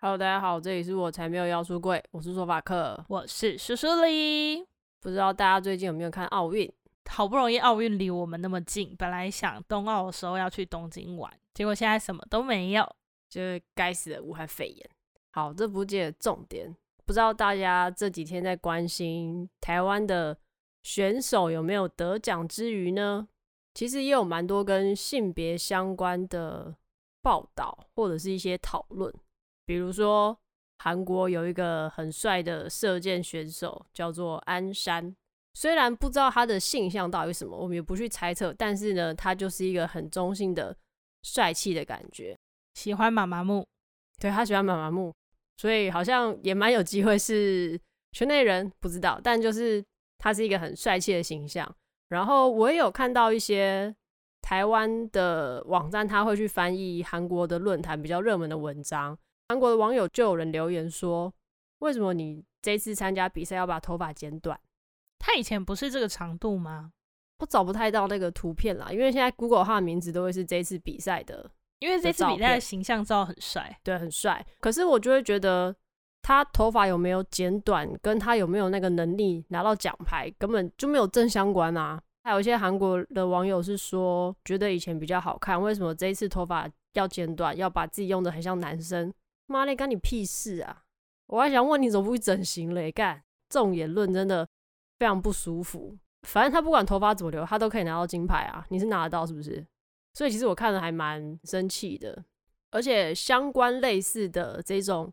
Hello，大家好，这里是我才没有要出柜，我是说法克，我是苏苏里。不知道大家最近有没有看奥运？好不容易奥运离我们那么近，本来想冬奥的时候要去东京玩，结果现在什么都没有，就是该死的武汉肺炎。好，这不是重点，不知道大家这几天在关心台湾的选手有没有得奖之余呢？其实也有蛮多跟性别相关的报道，或者是一些讨论。比如说，韩国有一个很帅的射箭选手，叫做安山。虽然不知道他的性向到底是什么，我们也不去猜测。但是呢，他就是一个很中性的帅气的感觉。喜欢妈妈木，对，他喜欢妈妈木，所以好像也蛮有机会是圈内人，不知道。但就是他是一个很帅气的形象。然后我也有看到一些台湾的网站，他会去翻译韩国的论坛比较热门的文章。韩国的网友就有人留言说：“为什么你这次参加比赛要把头发剪短？他以前不是这个长度吗？”我找不太到那个图片啦，因为现在 Google 他的名字都会是这次比赛的，因为这次比赛的形象照很帅，对，很帅。可是我就会觉得他头发有没有剪短，跟他有没有那个能力拿到奖牌根本就没有正相关啊。还有一些韩国的网友是说，觉得以前比较好看，为什么这一次头发要剪短，要把自己用的很像男生？妈嘞，干你屁事啊！我还想问你怎么不去整形嘞？干这种言论真的非常不舒服。反正他不管头发怎么留，他都可以拿到金牌啊！你是拿得到是不是？所以其实我看了还蛮生气的。而且相关类似的这种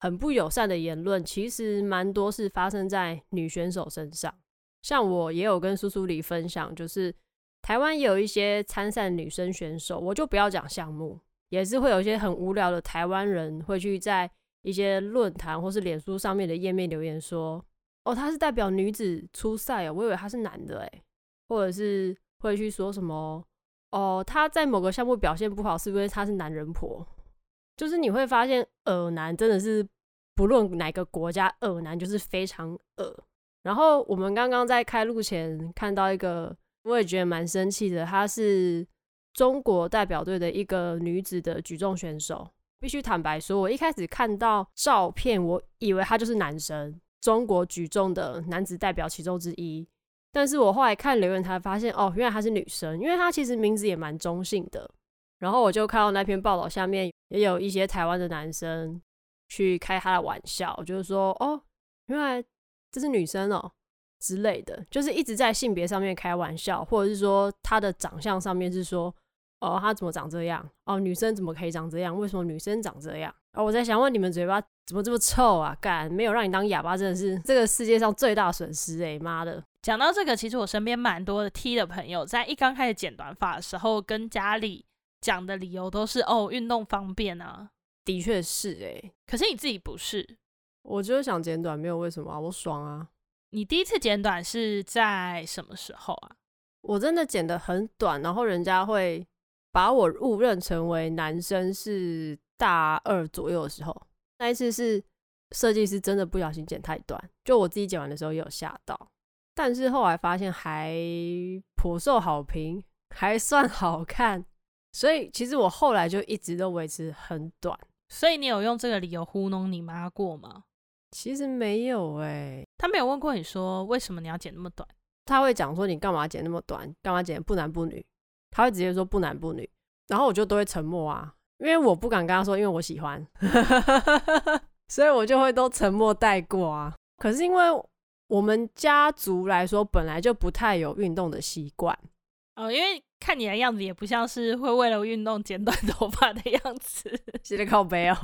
很不友善的言论，其实蛮多是发生在女选手身上。像我也有跟苏苏里分享，就是台湾也有一些参赛女生选手，我就不要讲项目，也是会有一些很无聊的台湾人会去在一些论坛或是脸书上面的页面留言说：“哦，他是代表女子出赛哦，我以为他是男的诶。”或者是会去说什么：“哦，他在某个项目表现不好，是不是他是男人婆？”就是你会发现，恶男真的是不论哪个国家，恶男就是非常恶。然后我们刚刚在开路前看到一个，我也觉得蛮生气的。她是中国代表队的一个女子的举重选手。必须坦白说，我一开始看到照片，我以为他就是男生，中国举重的男子代表其中之一。但是我后来看留言才发现，哦，原来她是女生，因为她其实名字也蛮中性的。然后我就看到那篇报道下面也有一些台湾的男生去开他的玩笑，就是说，哦，原来。这是女生哦之类的，就是一直在性别上面开玩笑，或者是说他的长相上面是说，哦，他怎么长这样？哦，女生怎么可以长这样？为什么女生长这样？哦，我在想问你们嘴巴怎么这么臭啊？干，没有让你当哑巴，真的是这个世界上最大损失哎！妈的！讲到这个，其实我身边蛮多的 T 的朋友，在一刚开始剪短发的时候，跟家里讲的理由都是哦，运动方便啊。的确是哎，可是你自己不是。我就是想剪短，没有为什么啊，我爽啊！你第一次剪短是在什么时候啊？我真的剪得很短，然后人家会把我误认成为男生，是大二左右的时候。那一次是设计师真的不小心剪太短，就我自己剪完的时候也有吓到，但是后来发现还颇受好评，还算好看，所以其实我后来就一直都维持很短。所以你有用这个理由糊弄你妈过吗？其实没有哎、欸，他没有问过你说为什么你要剪那么短？他会讲说你干嘛剪那么短，干嘛剪不男不女？他会直接说不男不女，然后我就都会沉默啊，因为我不敢跟他说，因为我喜欢，所以我就会都沉默带过啊。可是因为我们家族来说，本来就不太有运动的习惯哦，因为看你的样子也不像是会为了运动剪短头发的样子，写的靠背哦。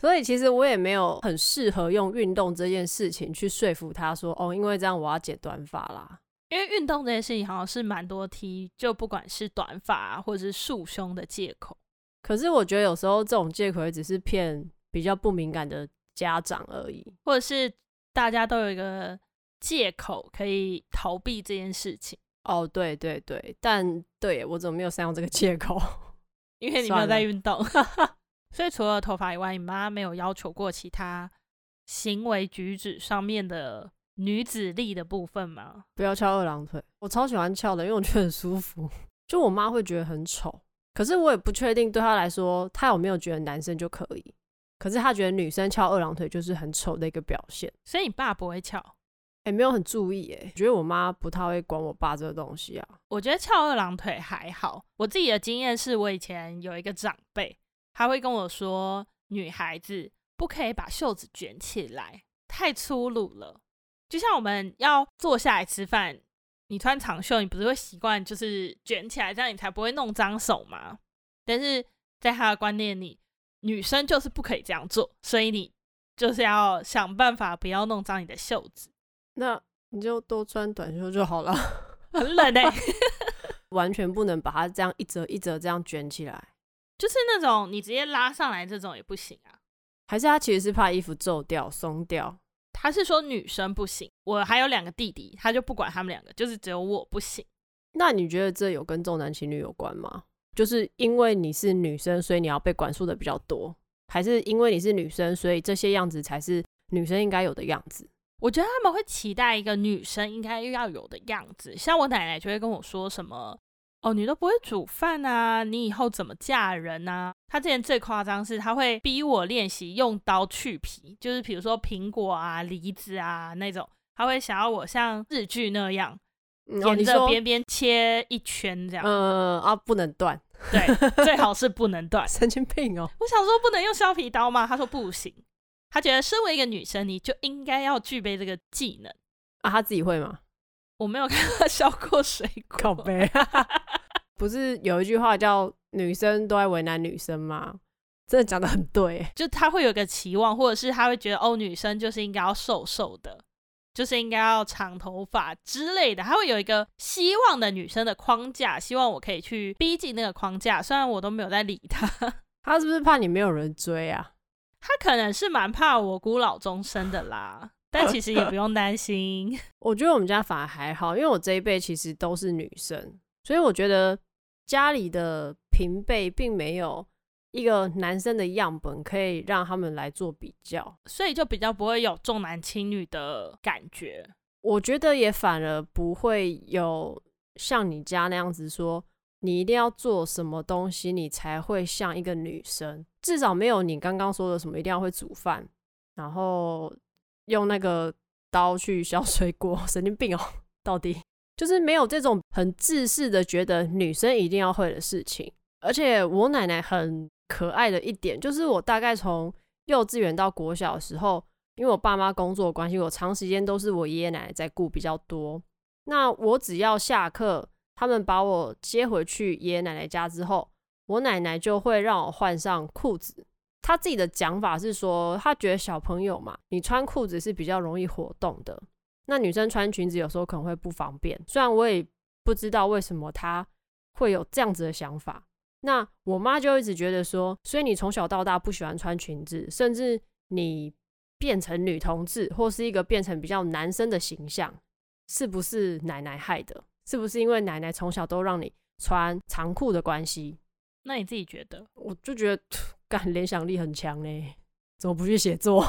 所以其实我也没有很适合用运动这件事情去说服他说哦，因为这样我要剪短发啦。因为运动这件事情好像是蛮多 T，就不管是短发啊，或者是束胸的借口。可是我觉得有时候这种借口也只是骗比较不敏感的家长而已，或者是大家都有一个借口可以逃避这件事情。哦，对对对，但对我怎么没有善用这个借口？因为你没有在运动。所以除了头发以外，你妈没有要求过其他行为举止上面的女子力的部分吗？不要翘二郎腿，我超喜欢翘的，因为我觉得很舒服。就我妈会觉得很丑，可是我也不确定对她来说，她有没有觉得男生就可以。可是她觉得女生翘二郎腿就是很丑的一个表现，所以你爸不会翘？哎、欸，没有很注意哎，觉得我妈不太会管我爸这个东西啊。我觉得翘二郎腿还好，我自己的经验是我以前有一个长辈，他会跟我说，女孩子不可以把袖子卷起来，太粗鲁了。就像我们要坐下来吃饭，你穿长袖，你不是会习惯就是卷起来，这样你才不会弄脏手吗？但是在他的观念里，女生就是不可以这样做，所以你就是要想办法不要弄脏你的袖子。那你就多穿短袖就好了，很冷哎、欸，完全不能把它这样一折一折这样卷起来，就是那种你直接拉上来这种也不行啊。还是他其实是怕衣服皱掉松掉？他是说女生不行，我还有两个弟弟，他就不管他们两个，就是只有我不行。那你觉得这有跟重男轻女有关吗？就是因为你是女生，所以你要被管束的比较多，还是因为你是女生，所以这些样子才是女生应该有的样子？我觉得他们会期待一个女生应该要有的样子，像我奶奶就会跟我说什么：“哦，你都不会煮饭啊，你以后怎么嫁人啊？”她之前最夸张是，她会逼我练习用刀去皮，就是比如说苹果啊、梨子啊那种，她会想要我像日剧那样，沿着边边切一圈这样。嗯啊，不能断。对，最好是不能断。神经病哦！我想说不能用削皮刀吗？他说不行，他觉得身为一个女生，你就应该要具备这个技能啊。他自己会吗？我没有看他削过水果。靠北，不是有一句话叫“女生都爱为难女生”吗？真的讲的很对，就他会有个期望，或者是他会觉得哦，女生就是应该要瘦瘦的。就是应该要长头发之类的，他会有一个希望的女生的框架，希望我可以去逼近那个框架。虽然我都没有在理他，他是不是怕你没有人追啊？他可能是蛮怕我孤老终生的啦，但其实也不用担心。我觉得我们家反而还好，因为我这一辈其实都是女生，所以我觉得家里的平辈并没有。一个男生的样本可以让他们来做比较，所以就比较不会有重男轻女的感觉。我觉得也反而不会有像你家那样子说，你一定要做什么东西，你才会像一个女生。至少没有你刚刚说的什么一定要会煮饭，然后用那个刀去削水果，神经病哦！到底就是没有这种很自私的觉得女生一定要会的事情。而且我奶奶很。可爱的一点就是，我大概从幼稚园到国小的时候，因为我爸妈工作关系，我长时间都是我爷爷奶奶在顾比较多。那我只要下课，他们把我接回去爷爷奶奶家之后，我奶奶就会让我换上裤子。她自己的讲法是说，她觉得小朋友嘛，你穿裤子是比较容易活动的。那女生穿裙子有时候可能会不方便。虽然我也不知道为什么她会有这样子的想法。那我妈就一直觉得说，所以你从小到大不喜欢穿裙子，甚至你变成女同志或是一个变成比较男生的形象，是不是奶奶害的？是不是因为奶奶从小都让你穿长裤的关系？那你自己觉得？我就觉得，感联想力很强呢，怎么不去写作？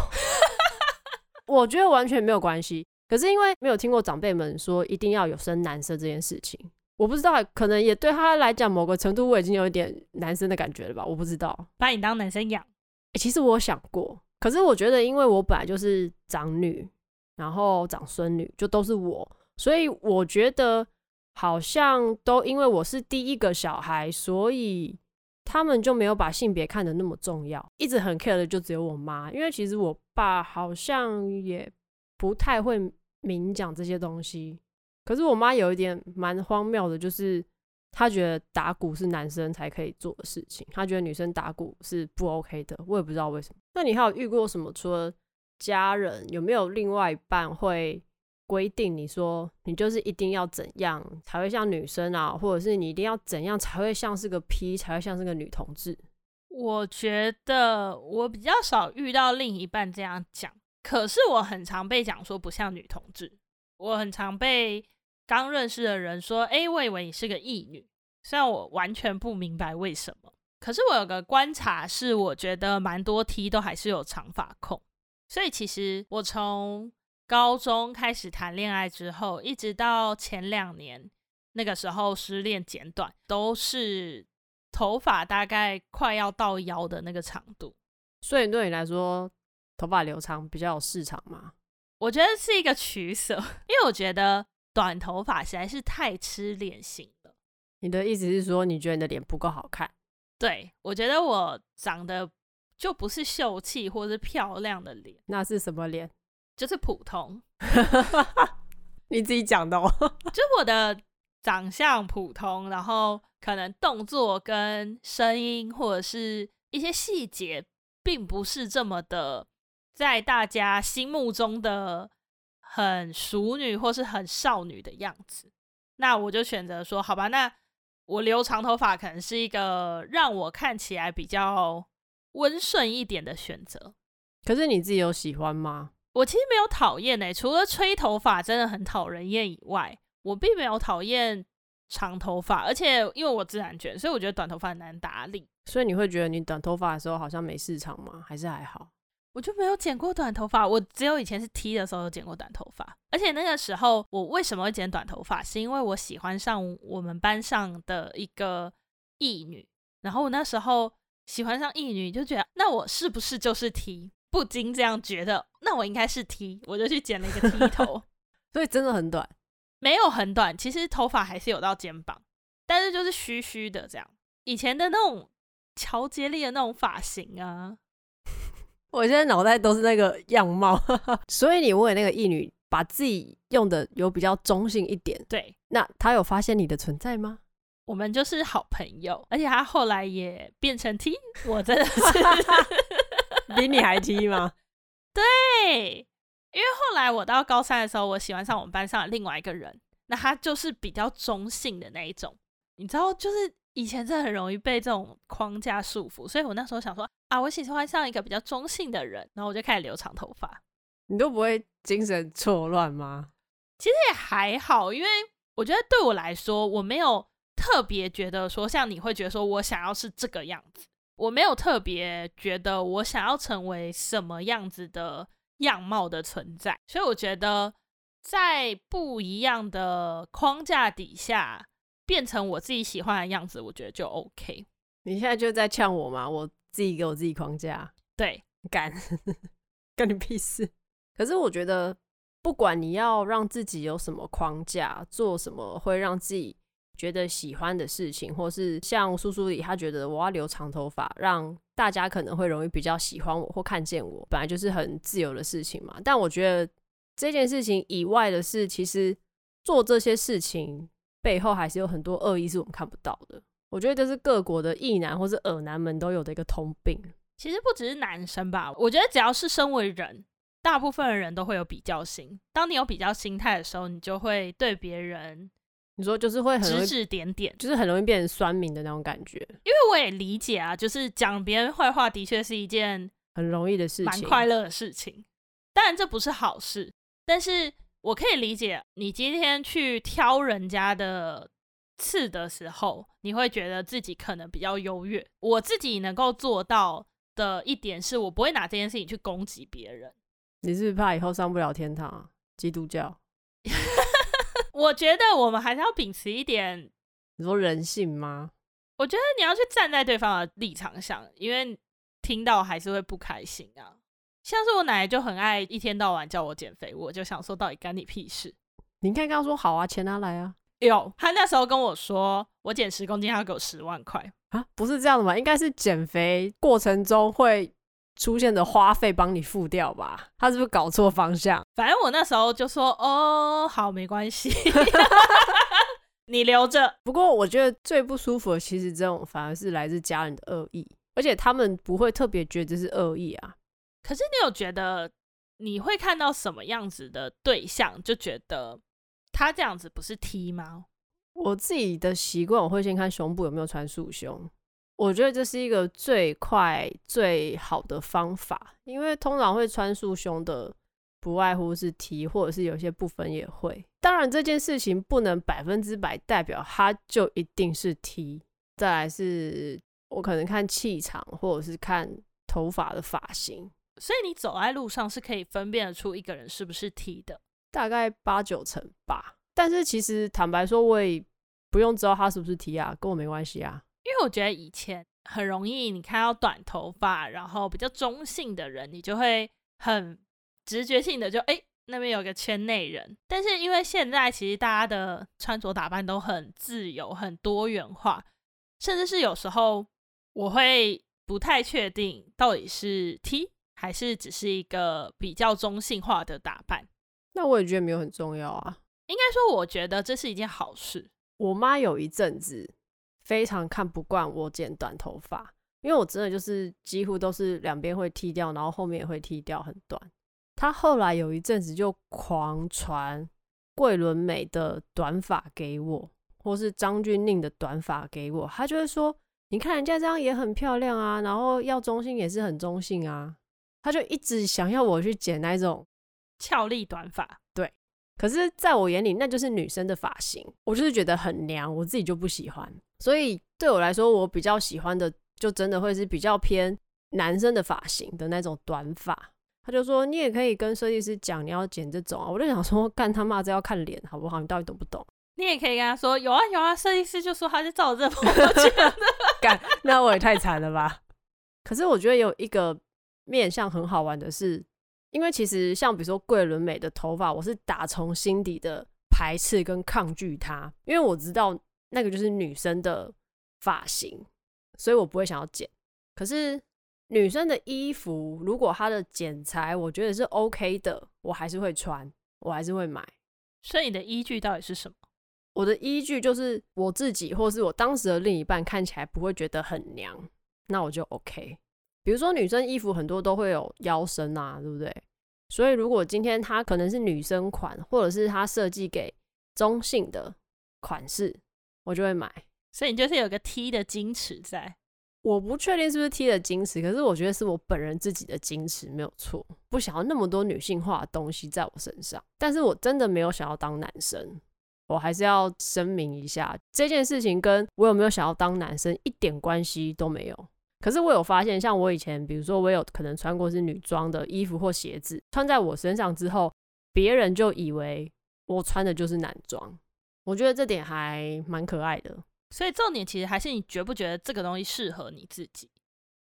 我觉得完全没有关系。可是因为没有听过长辈们说一定要有生男生这件事情。我不知道，可能也对他来讲，某个程度我已经有一点男生的感觉了吧？我不知道，把你当男生养。欸，其实我想过，可是我觉得，因为我本来就是长女，然后长孙女，就都是我，所以我觉得好像都因为我是第一个小孩，所以他们就没有把性别看得那么重要，一直很 care 的就只有我妈，因为其实我爸好像也不太会明讲这些东西。可是我妈有一点蛮荒谬的，就是她觉得打鼓是男生才可以做的事情，她觉得女生打鼓是不 OK 的，我也不知道为什么。那你还有遇过什么？除了家人，有没有另外一半会规定你说你就是一定要怎样才会像女生啊，或者是你一定要怎样才会像是个 P，才会像是个女同志？我觉得我比较少遇到另一半这样讲，可是我很常被讲说不像女同志，我很常被。刚认识的人说：“哎，我以为你是个异女，虽然我完全不明白为什么。可是我有个观察是，我觉得蛮多 T 都还是有长发控。所以其实我从高中开始谈恋爱之后，一直到前两年那个时候失恋剪短，都是头发大概快要到腰的那个长度。所以对你来说，头发留长比较有市场吗？我觉得是一个取舍，因为我觉得短头发实在是太吃脸型了。你的意思是说，你觉得你的脸不够好看？对，我觉得我长得就不是秀气或是漂亮的脸，那是什么脸？就是普通。你自己讲的哦，就我的长相普通，然后可能动作跟声音或者是一些细节，并不是这么的。在大家心目中的很淑女或是很少女的样子，那我就选择说，好吧，那我留长头发可能是一个让我看起来比较温顺一点的选择。可是你自己有喜欢吗？我其实没有讨厌诶，除了吹头发真的很讨人厌以外，我并没有讨厌长头发，而且因为我自然卷，所以我觉得短头发很难打理。所以你会觉得你短头发的时候好像没市场吗？还是还好？我就没有剪过短头发，我只有以前是 T 的时候有剪过短头发，而且那个时候我为什么会剪短头发，是因为我喜欢上我们班上的一个艺女，然后我那时候喜欢上艺女，就觉得那我是不是就是 T？不禁这样觉得，那我应该是 T，我就去剪了一个 T 头，所以真的很短，没有很短，其实头发还是有到肩膀，但是就是虚虚的这样，以前的那种乔杰利的那种发型啊。我现在脑袋都是那个样貌，所以你问那个异女，把自己用的有比较中性一点。对，那她有发现你的存在吗？我们就是好朋友，而且她后来也变成 T，我真的是比你还 T 吗？对，因为后来我到高三的时候，我喜欢上我们班上的另外一个人，那他就是比较中性的那一种，你知道，就是。以前真的很容易被这种框架束缚，所以我那时候想说啊，我喜欢上一个比较中性的人，然后我就开始留长头发。你都不会精神错乱吗？其实也还好，因为我觉得对我来说，我没有特别觉得说像你会觉得说我想要是这个样子，我没有特别觉得我想要成为什么样子的样貌的存在，所以我觉得在不一样的框架底下。变成我自己喜欢的样子，我觉得就 OK。你现在就在呛我吗？我自己给我自己框架，对，干，干你屁事。可是我觉得，不管你要让自己有什么框架，做什么会让自己觉得喜欢的事情，或是像苏苏里他觉得我要留长头发，让大家可能会容易比较喜欢我或看见我，本来就是很自由的事情嘛。但我觉得这件事情以外的事，其实做这些事情。背后还是有很多恶意是我们看不到的。我觉得这是各国的异男或是耳男们都有的一个通病。其实不只是男生吧，我觉得只要是身为人，大部分的人都会有比较心。当你有比较心态的时候，你就会对别人，你说就是会很指指点点，就是很容易变成酸民的那种感觉。因为我也理解啊，就是讲别人坏话的确是一件很容易的事情，蛮快乐的事情。当然这不是好事，但是。我可以理解，你今天去挑人家的刺的时候，你会觉得自己可能比较优越。我自己能够做到的一点是，我不会拿这件事情去攻击别人。你是不是怕以后上不了天堂？基督教？我觉得我们还是要秉持一点，你说人性吗？我觉得你要去站在对方的立场上，因为听到还是会不开心啊。像是我奶奶就很爱一天到晚叫我减肥，我就想说，到底干你屁事？你应该跟他说好啊，钱拿来啊。有，他那时候跟我说，我减十公斤，他要给我十万块啊，不是这样的吗？应该是减肥过程中会出现的花费帮你付掉吧？他是不是搞错方向？反正我那时候就说，哦，好，没关系，你留着。不过我觉得最不舒服的，其实这种反而是来自家人的恶意，而且他们不会特别觉得这是恶意啊。可是你有觉得你会看到什么样子的对象，就觉得他这样子不是 T 吗？我自己的习惯，我会先看胸部有没有穿束胸。我觉得这是一个最快最好的方法，因为通常会穿束胸的，不外乎是 T，或者是有些部分也会。当然这件事情不能百分之百代表它就一定是 T。再来是我可能看气场，或者是看头发的发型。所以你走在路上是可以分辨得出一个人是不是 T 的，大概八九成吧。但是其实坦白说，我也不用知道他是不是 T 啊，跟我没关系啊。因为我觉得以前很容易你看到短头发，然后比较中性的人，你就会很直觉性的就哎。诶那边有个圈内人，但是因为现在其实大家的穿着打扮都很自由、很多元化，甚至是有时候我会不太确定到底是 T 还是只是一个比较中性化的打扮。那我也觉得没有很重要啊。应该说，我觉得这是一件好事。我妈有一阵子非常看不惯我剪短头发，因为我真的就是几乎都是两边会剃掉，然后后面也会剃掉很短。他后来有一阵子就狂传桂纶镁的短发给我，或是张钧甯的短发给我，他就会说：“你看人家这样也很漂亮啊，然后要中性也是很中性啊。”他就一直想要我去剪那种俏丽短发。对，可是在我眼里那就是女生的发型，我就是觉得很娘，我自己就不喜欢。所以对我来说，我比较喜欢的就真的会是比较偏男生的发型的那种短发。他就说：“你也可以跟设计师讲，你要剪这种啊。”我就想说：“干他妈，这要看脸好不好？你到底懂不懂？”你也可以跟他说：“有啊有啊。”设计师就说：“他是照这风格剪的。”干，那我也太惨了吧？可是我觉得有一个面向很好玩的是，因为其实像比如说桂纶镁的头发，我是打从心底的排斥跟抗拒它，因为我知道那个就是女生的发型，所以我不会想要剪。可是。女生的衣服，如果它的剪裁我觉得是 OK 的，我还是会穿，我还是会买。所以你的依据到底是什么？我的依据就是我自己，或是我当时的另一半看起来不会觉得很娘，那我就 OK。比如说女生衣服很多都会有腰身啊，对不对？所以如果今天它可能是女生款，或者是它设计给中性的款式，我就会买。所以你就是有个 T 的矜持在。我不确定是不是 T 的矜持，可是我觉得是我本人自己的矜持没有错，不想要那么多女性化的东西在我身上。但是我真的没有想要当男生，我还是要声明一下，这件事情跟我有没有想要当男生一点关系都没有。可是我有发现，像我以前，比如说我有可能穿过是女装的衣服或鞋子，穿在我身上之后，别人就以为我穿的就是男装。我觉得这点还蛮可爱的。所以重点其实还是你觉不觉得这个东西适合你自己？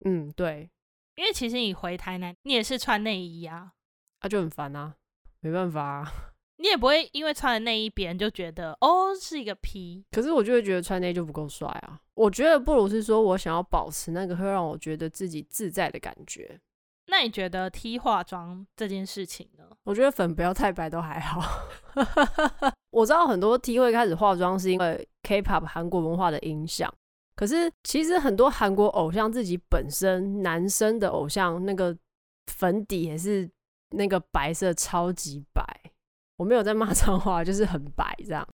嗯，对，因为其实你回台南，你也是穿内衣啊，那、啊、就很烦啊，没办法啊，你也不会因为穿了内衣，别人就觉得哦是一个 P。可是我就会觉得穿内衣就不够帅啊，我觉得不如是说我想要保持那个会让我觉得自己自在的感觉。那你觉得 T 化妆这件事情呢？我觉得粉不要太白都还好。我知道很多 T 会开始化妆是因为 K-pop 韩国文化的影响，可是其实很多韩国偶像自己本身男生的偶像那个粉底也是那个白色超级白。我没有在骂脏话，就是很白这样。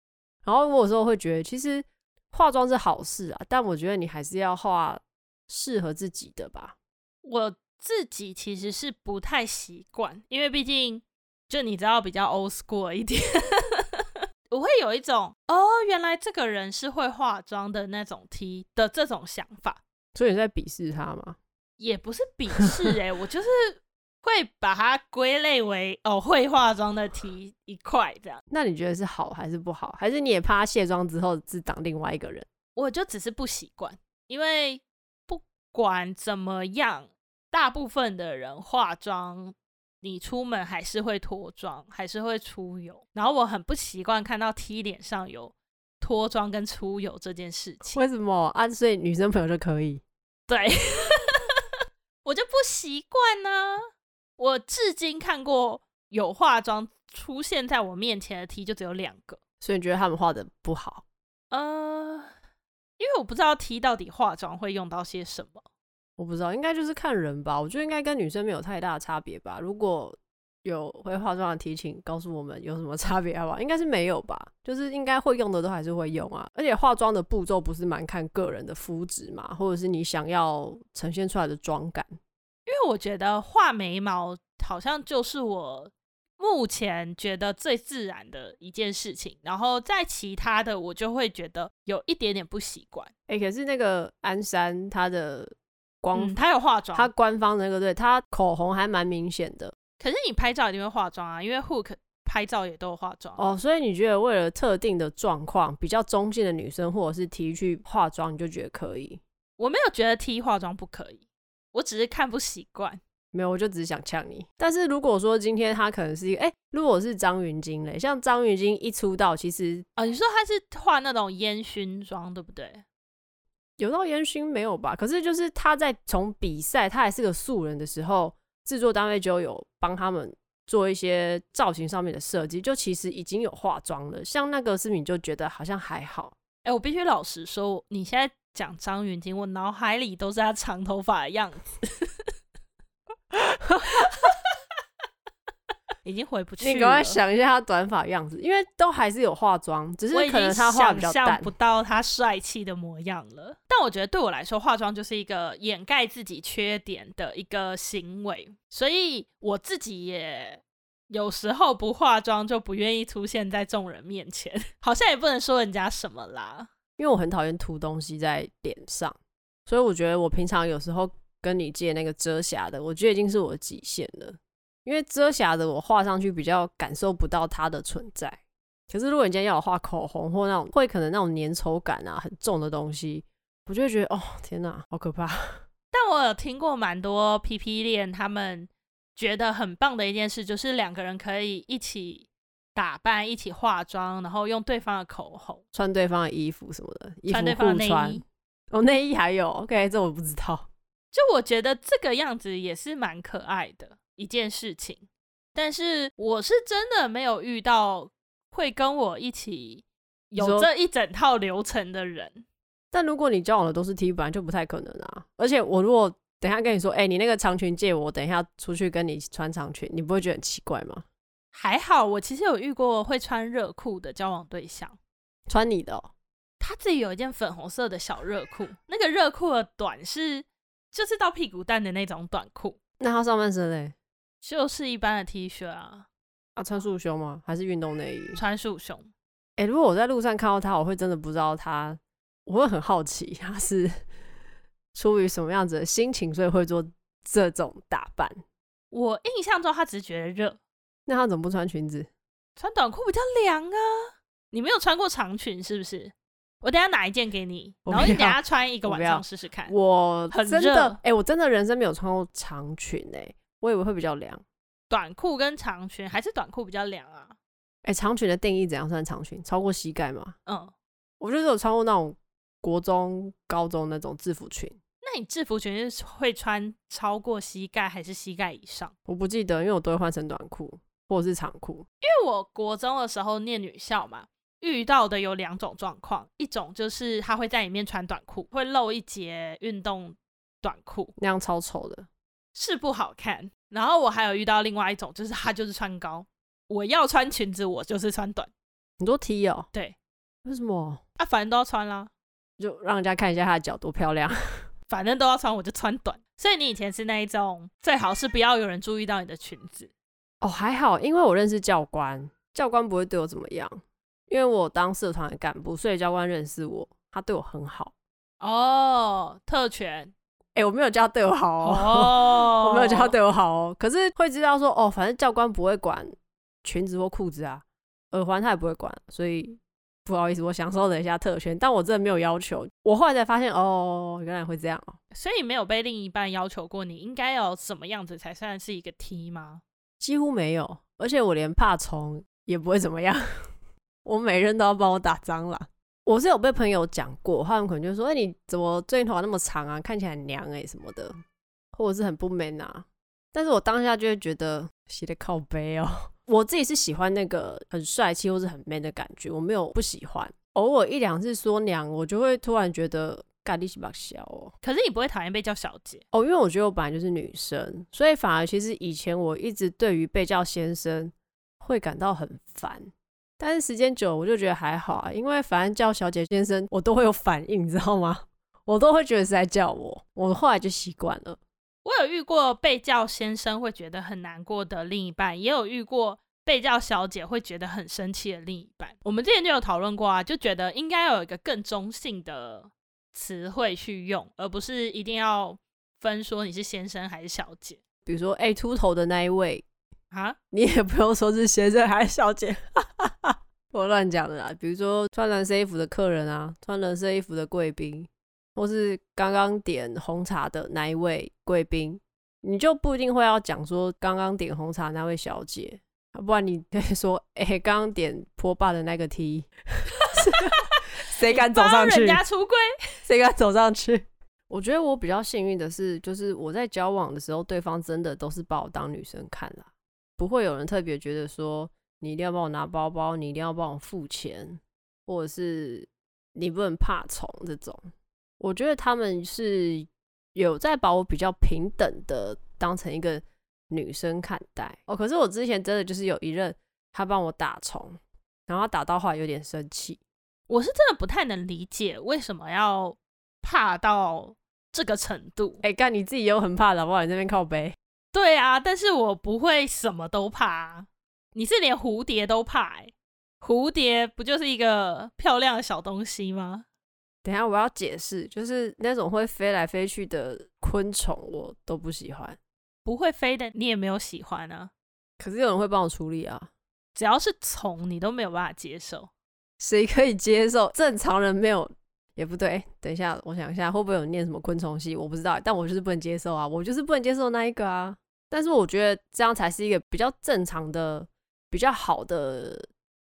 然后我有时候会觉得，其实化妆是好事啊，但我觉得你还是要画适合自己的吧。我。自己其实是不太习惯，因为毕竟就你知道比较 old school 一点，我会有一种哦，原来这个人是会化妆的那种 T 的这种想法。所以你在鄙视他吗？也不是鄙视哎、欸，我就是 会把它归类为哦会化妆的 T 一块这样。那你觉得是好还是不好？还是你也怕他卸妆之后只长另外一个人？我就只是不习惯，因为不管怎么样。大部分的人化妆，你出门还是会脱妆，还是会出油。然后我很不习惯看到 T 脸上有脱妆跟出油这件事情。为什么啊？所以女生朋友就可以？对，我就不习惯呢。我至今看过有化妆出现在我面前的 T 就只有两个。所以你觉得他们画的不好？呃，因为我不知道 T 到底化妆会用到些什么。我不知道，应该就是看人吧。我觉得应该跟女生没有太大的差别吧。如果有会化妆的提醒，告诉我们有什么差别好不好？应该是没有吧。就是应该会用的都还是会用啊。而且化妆的步骤不是蛮看个人的肤质嘛，或者是你想要呈现出来的妆感。因为我觉得画眉毛好像就是我目前觉得最自然的一件事情。然后在其他的，我就会觉得有一点点不习惯。哎、欸，可是那个安山他的。光、嗯、他有化妆，他官方那个对他口红还蛮明显的。可是你拍照一定会化妆啊，因为 Hook 拍照也都有化妆哦。所以你觉得为了特定的状况，比较中性的女生或者是 T 去化妆，你就觉得可以？我没有觉得 T 化妆不可以，我只是看不习惯。没有，我就只是想呛你。但是如果说今天他可能是一个，哎、欸，如果是张芸京嘞，像张芸京一出道，其实啊、哦，你说她是画那种烟熏妆，对不对？有到烟熏没有吧？可是就是他在从比赛，他还是个素人的时候，制作单位就有帮他们做一些造型上面的设计，就其实已经有化妆了。像那个视频就觉得好像还好。哎、欸，我必须老实说，你现在讲张云京，我脑海里都是他长头发的样子。已经回不去了。你赶快想一下他短发样子，因为都还是有化妆，只是可能他化比较淡，想象不到他帅气的模样了。但我觉得对我来说，化妆就是一个掩盖自己缺点的一个行为，所以我自己也有时候不化妆就不愿意出现在众人面前，好像也不能说人家什么啦。因为我很讨厌涂东西在脸上，所以我觉得我平常有时候。跟你借那个遮瑕的，我觉得已经是我的极限了。因为遮瑕的我画上去比较感受不到它的存在。可是如果你今天要我画口红或那种会可能那种粘稠感啊很重的东西，我就会觉得哦天哪，好可怕。但我有听过蛮多 PP 恋，他们觉得很棒的一件事，就是两个人可以一起打扮、一起化妆，然后用对方的口红、穿对方的衣服什么的，衣服穿对方的内衣。穿哦，内衣还有 OK，这我不知道。就我觉得这个样子也是蛮可爱的一件事情，但是我是真的没有遇到会跟我一起有这一整套流程的人。但如果你交往的都是 T，本来就不太可能啊。而且我如果等一下跟你说，哎、欸，你那个长裙借我，等一下出去跟你穿长裙，你不会觉得很奇怪吗？还好，我其实有遇过会穿热裤的交往对象，穿你的、哦，他自己有一件粉红色的小热裤，那个热裤的短是。就是到屁股蛋的那种短裤，那他上半身嘞？就是一般的 T 恤啊。啊，穿束胸吗？还是运动内衣？穿束胸。哎、欸，如果我在路上看到他，我会真的不知道他，我会很好奇他是出于什么样子的心情，所以会做这种打扮。我印象中他只是觉得热。那他怎么不穿裙子？穿短裤比较凉啊。你没有穿过长裙是不是？我等下拿一件给你，然后你等下穿一个晚上试试看。我真的，哎、欸，我真的人生没有穿过长裙哎、欸，我以为会比较凉。短裤跟长裙还是短裤比较凉啊？哎、欸，长裙的定义怎样算长裙？超过膝盖吗？嗯，我就是有穿过那种国中、高中那种制服裙。那你制服裙是会穿超过膝盖还是膝盖以上？我不记得，因为我都会换成短裤或者是长裤。因为我国中的时候念女校嘛。遇到的有两种状况，一种就是他会在里面穿短裤，会露一截运动短裤，那样超丑的，是不好看。然后我还有遇到另外一种，就是他就是穿高，我要穿裙子，我就是穿短。很多 T 哦，对，为什么？啊，反正都要穿啦，就让人家看一下她的脚多漂亮。反正都要穿，我就穿短。所以你以前是那一种，最好是不要有人注意到你的裙子。哦，还好，因为我认识教官，教官不会对我怎么样。因为我当社团的干部，所以教官认识我，他对我很好。哦，特权。哎、欸，我没有叫他对我好哦，哦 我没有叫他对我好哦。可是会知道说，哦，反正教官不会管裙子或裤子啊，耳环他也不会管，所以不好意思，我享受了一下特权，但我真的没有要求。我后来才发现，哦，原来会这样哦。所以没有被另一半要求过，你应该要什么样子才算是一个 T 吗？几乎没有，而且我连怕虫也不会怎么样。我每人都要帮我打蟑螂。我是有被朋友讲过，他们可能就说：“哎、欸，你怎么最近头发那么长啊？看起来很娘哎、欸、什么的，或者是很不 man 啊。”但是我当下就会觉得，写的靠背哦。我自己是喜欢那个很帅气或是很 man 的感觉，我没有不喜欢。偶尔一两次说娘，我就会突然觉得干力气把小哦。可是你不会讨厌被叫小姐哦？因为我觉得我本来就是女生，所以反而其实以前我一直对于被叫先生会感到很烦。但是时间久了，我就觉得还好啊，因为反正叫小姐先生，我都会有反应，你知道吗？我都会觉得是在叫我，我后来就习惯了。我有遇过被叫先生会觉得很难过的另一半，也有遇过被叫小姐会觉得很生气的另一半。我们之前就有讨论过啊，就觉得应该要有一个更中性的词汇去用，而不是一定要分说你是先生还是小姐。比如说，哎，秃头的那一位。啊，你也不用说是先生还是小姐，我乱讲的啦。比如说穿蓝色衣服的客人啊，穿蓝色衣服的贵宾，或是刚刚点红茶的那一位贵宾，你就不一定会要讲说刚刚点红茶那位小姐，不然你可以说，哎、欸，刚刚点波霸的那个 T，谁敢走上去？人家出柜，谁敢走上去？我觉得我比较幸运的是，就是我在交往的时候，对方真的都是把我当女生看啦，不会有人特别觉得说你一定要帮我拿包包，你一定要帮我付钱，或者是你不能怕宠这种。我觉得他们是有在把我比较平等的当成一个女生看待哦。可是我之前真的就是有一任，他帮我打虫，然后打到后来有点生气。我是真的不太能理解为什么要。怕到这个程度，哎、欸，干你自己又很怕的，好不好？你这边靠背。对啊，但是我不会什么都怕啊。你是连蝴蝶都怕？蝴蝶不就是一个漂亮的小东西吗？等一下我要解释，就是那种会飞来飞去的昆虫，我都不喜欢。不会飞的你也没有喜欢啊？可是有人会帮我处理啊。只要是虫，你都没有办法接受。谁可以接受？正常人没有。也不对，等一下，我想一下，会不会有念什么昆虫系？我不知道，但我就是不能接受啊，我就是不能接受那一个啊。但是我觉得这样才是一个比较正常的、比较好的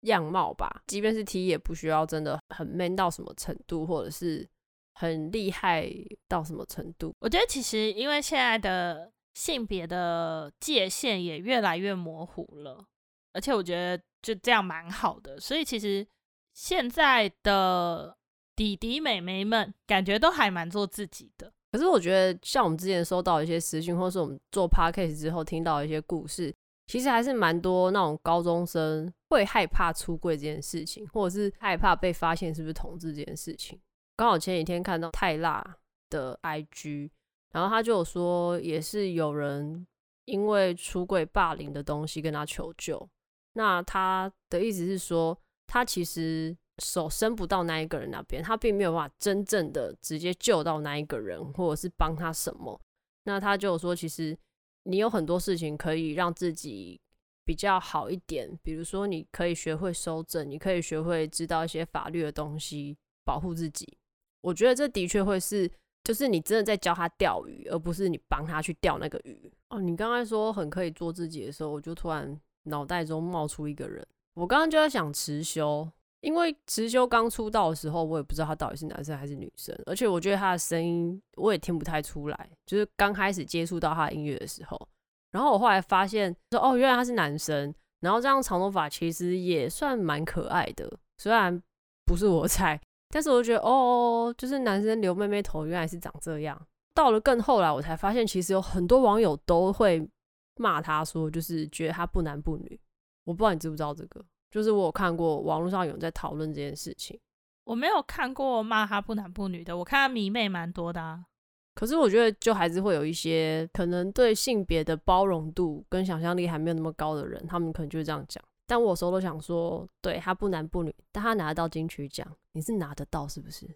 样貌吧。即便是 T，也不需要真的很 man 到什么程度，或者是很厉害到什么程度。我觉得其实因为现在的性别的界限也越来越模糊了，而且我觉得就这样蛮好的。所以其实现在的。弟弟妹妹们感觉都还蛮做自己的，可是我觉得像我们之前收到一些私讯，或是我们做 podcast 之后听到一些故事，其实还是蛮多那种高中生会害怕出柜这件事情，或者是害怕被发现是不是同志这件事情。刚好前几天看到泰辣的 IG，然后他就有说，也是有人因为出柜霸凌的东西跟他求救。那他的意思是说，他其实。手伸不到那一个人那边，他并没有办法真正的直接救到那一个人，或者是帮他什么。那他就说，其实你有很多事情可以让自己比较好一点，比如说你可以学会收证，你可以学会知道一些法律的东西，保护自己。我觉得这的确会是，就是你真的在教他钓鱼，而不是你帮他去钓那个鱼。哦，你刚才说很可以做自己的时候，我就突然脑袋中冒出一个人，我刚刚就在想辞修。因为池修刚出道的时候，我也不知道他到底是男生还是女生，而且我觉得他的声音我也听不太出来。就是刚开始接触到他的音乐的时候，然后我后来发现说，哦，原来他是男生，然后这样长头发其实也算蛮可爱的，虽然不是我菜，但是我觉得哦，就是男生留妹妹头原来是长这样。到了更后来，我才发现其实有很多网友都会骂他说，就是觉得他不男不女。我不知道你知不知道这个。就是我有看过网络上有人在讨论这件事情，我没有看过骂他不男不女的，我看他迷妹蛮多的啊。可是我觉得就还是会有一些可能对性别的包容度跟想象力还没有那么高的人，他们可能就会这样讲。但我有时候都想说，对，他不男不女，但他拿得到金曲奖，你是拿得到是不是？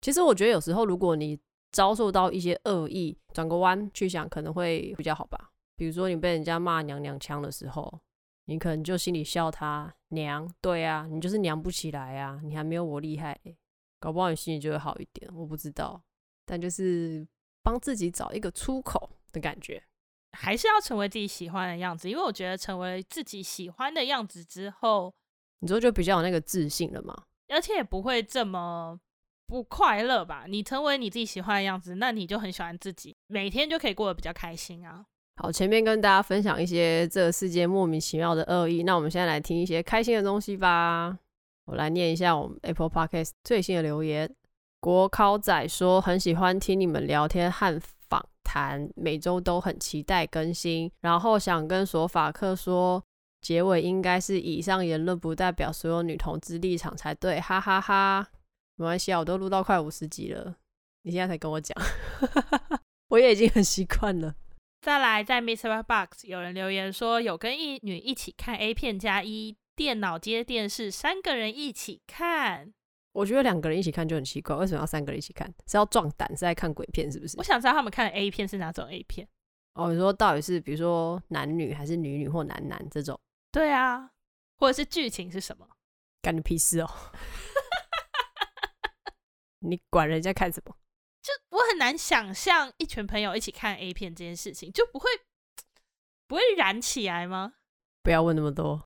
其实我觉得有时候如果你遭受到一些恶意，转个弯去想可能会比较好吧。比如说你被人家骂娘娘腔的时候。你可能就心里笑他娘，对啊，你就是娘不起来啊，你还没有我厉害，搞不好你心里就会好一点。我不知道，但就是帮自己找一个出口的感觉，还是要成为自己喜欢的样子，因为我觉得成为自己喜欢的样子之后，你说就比较有那个自信了嘛，而且也不会这么不快乐吧？你成为你自己喜欢的样子，那你就很喜欢自己，每天就可以过得比较开心啊。好，前面跟大家分享一些这个世界莫名其妙的恶意，那我们现在来听一些开心的东西吧。我来念一下我们 Apple Podcast 最新的留言。国考仔说很喜欢听你们聊天和访谈，每周都很期待更新。然后想跟索法克说，结尾应该是以上言论不代表所有女同志立场才对，哈哈哈，没关系啊，我都录到快五十集了，你现在才跟我讲，我也已经很习惯了。再来，在 MixerBox 有人留言说，有跟一女一起看 A 片加一电脑接电视，三个人一起看。我觉得两个人一起看就很奇怪，为什么要三个人一起看？是要壮胆，是在看鬼片是不是？我想知道他们看的 A 片是哪种 A 片。哦，你说到底是比如说男女，还是女女或男男这种？对啊，或者是剧情是什么？干你屁事哦！你管人家看什么？难想象一群朋友一起看 A 片这件事情，就不会不会燃起来吗？不要问那么多。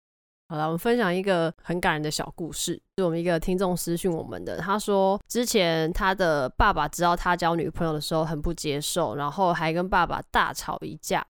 好了，我们分享一个很感人的小故事，是我们一个听众私讯我们的。他说，之前他的爸爸知道他交女朋友的时候很不接受，然后还跟爸爸大吵一架。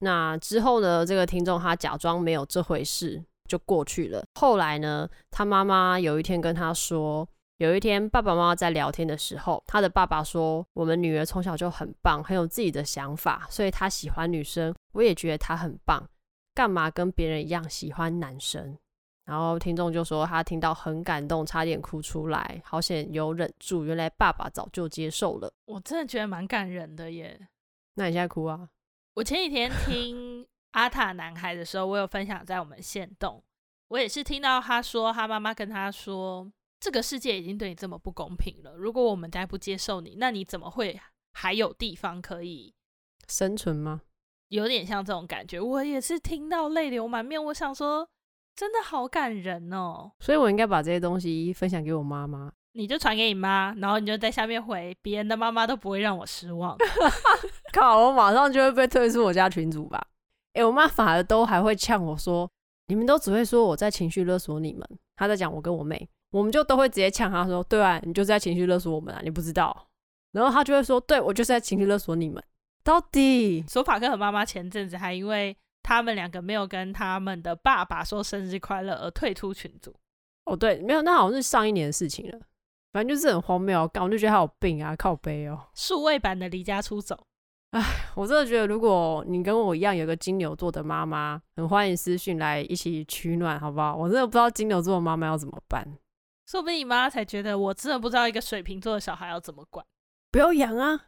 那之后呢，这个听众他假装没有这回事就过去了。后来呢，他妈妈有一天跟他说，有一天爸爸妈妈在聊天的时候，他的爸爸说：“我们女儿从小就很棒，很有自己的想法，所以她喜欢女生，我也觉得她很棒。”干嘛跟别人一样喜欢男生？然后听众就说他听到很感动，差点哭出来，好险有忍住。原来爸爸早就接受了，我真的觉得蛮感人的耶。那你现在哭啊？我前几天听阿塔男孩的时候，我有分享在我们限动，我也是听到他说他妈妈跟他说，这个世界已经对你这么不公平了，如果我们再不接受你，那你怎么会还有地方可以生存吗？有点像这种感觉，我也是听到泪流满面。我想说，真的好感人哦。所以我应该把这些东西分享给我妈妈，你就传给你妈，然后你就在下面回，别人的妈妈都不会让我失望。靠，我马上就会被退出我家群组吧？哎、欸，我妈反而都还会呛我说，你们都只会说我在情绪勒索你们。她在讲我跟我妹，我们就都会直接呛他说，对啊，你就是在情绪勒索我们啊，你不知道。然后他就会说，对，我就是在情绪勒索你们。到底索法克和妈妈前阵子还因为他们两个没有跟他们的爸爸说生日快乐而退出群组。哦，对，没有，那好像是上一年的事情了。反正就是很荒谬，我就觉得他有病啊，靠背哦。数位版的离家出走。哎，我真的觉得，如果你跟我一样有个金牛座的妈妈，很欢迎私讯来一起取暖，好不好？我真的不知道金牛座的妈妈要怎么办。说不定你妈才觉得，我真的不知道一个水瓶座的小孩要怎么管。不要养啊！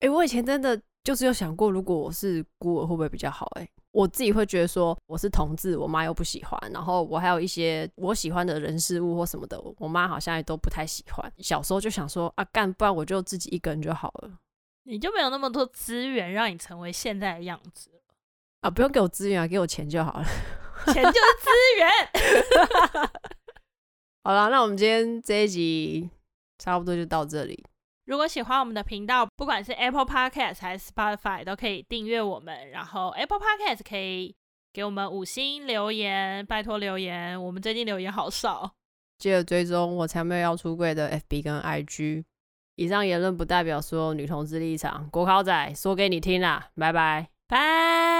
哎，我以前真的。就是有想过，如果我是孤儿会不会比较好？欸，我自己会觉得说，我是同志，我妈又不喜欢，然后我还有一些我喜欢的人事物或什么的，我妈好像也都不太喜欢。小时候就想说啊，干，不然我就自己一个人就好了。你就没有那么多资源让你成为现在的样子啊？不用给我资源啊，给我钱就好了。钱就是资源。好了，那我们今天这一集差不多就到这里。如果喜欢我们的频道，不管是 Apple Podcast 还是 Spotify，都可以订阅我们。然后 Apple Podcast 可以给我们五星留言，拜托留言。我们最近留言好少。记得追踪我才没有要出柜的 FB 跟 IG。以上言论不代表所有女同志立场。国考仔说给你听啦，拜拜，拜。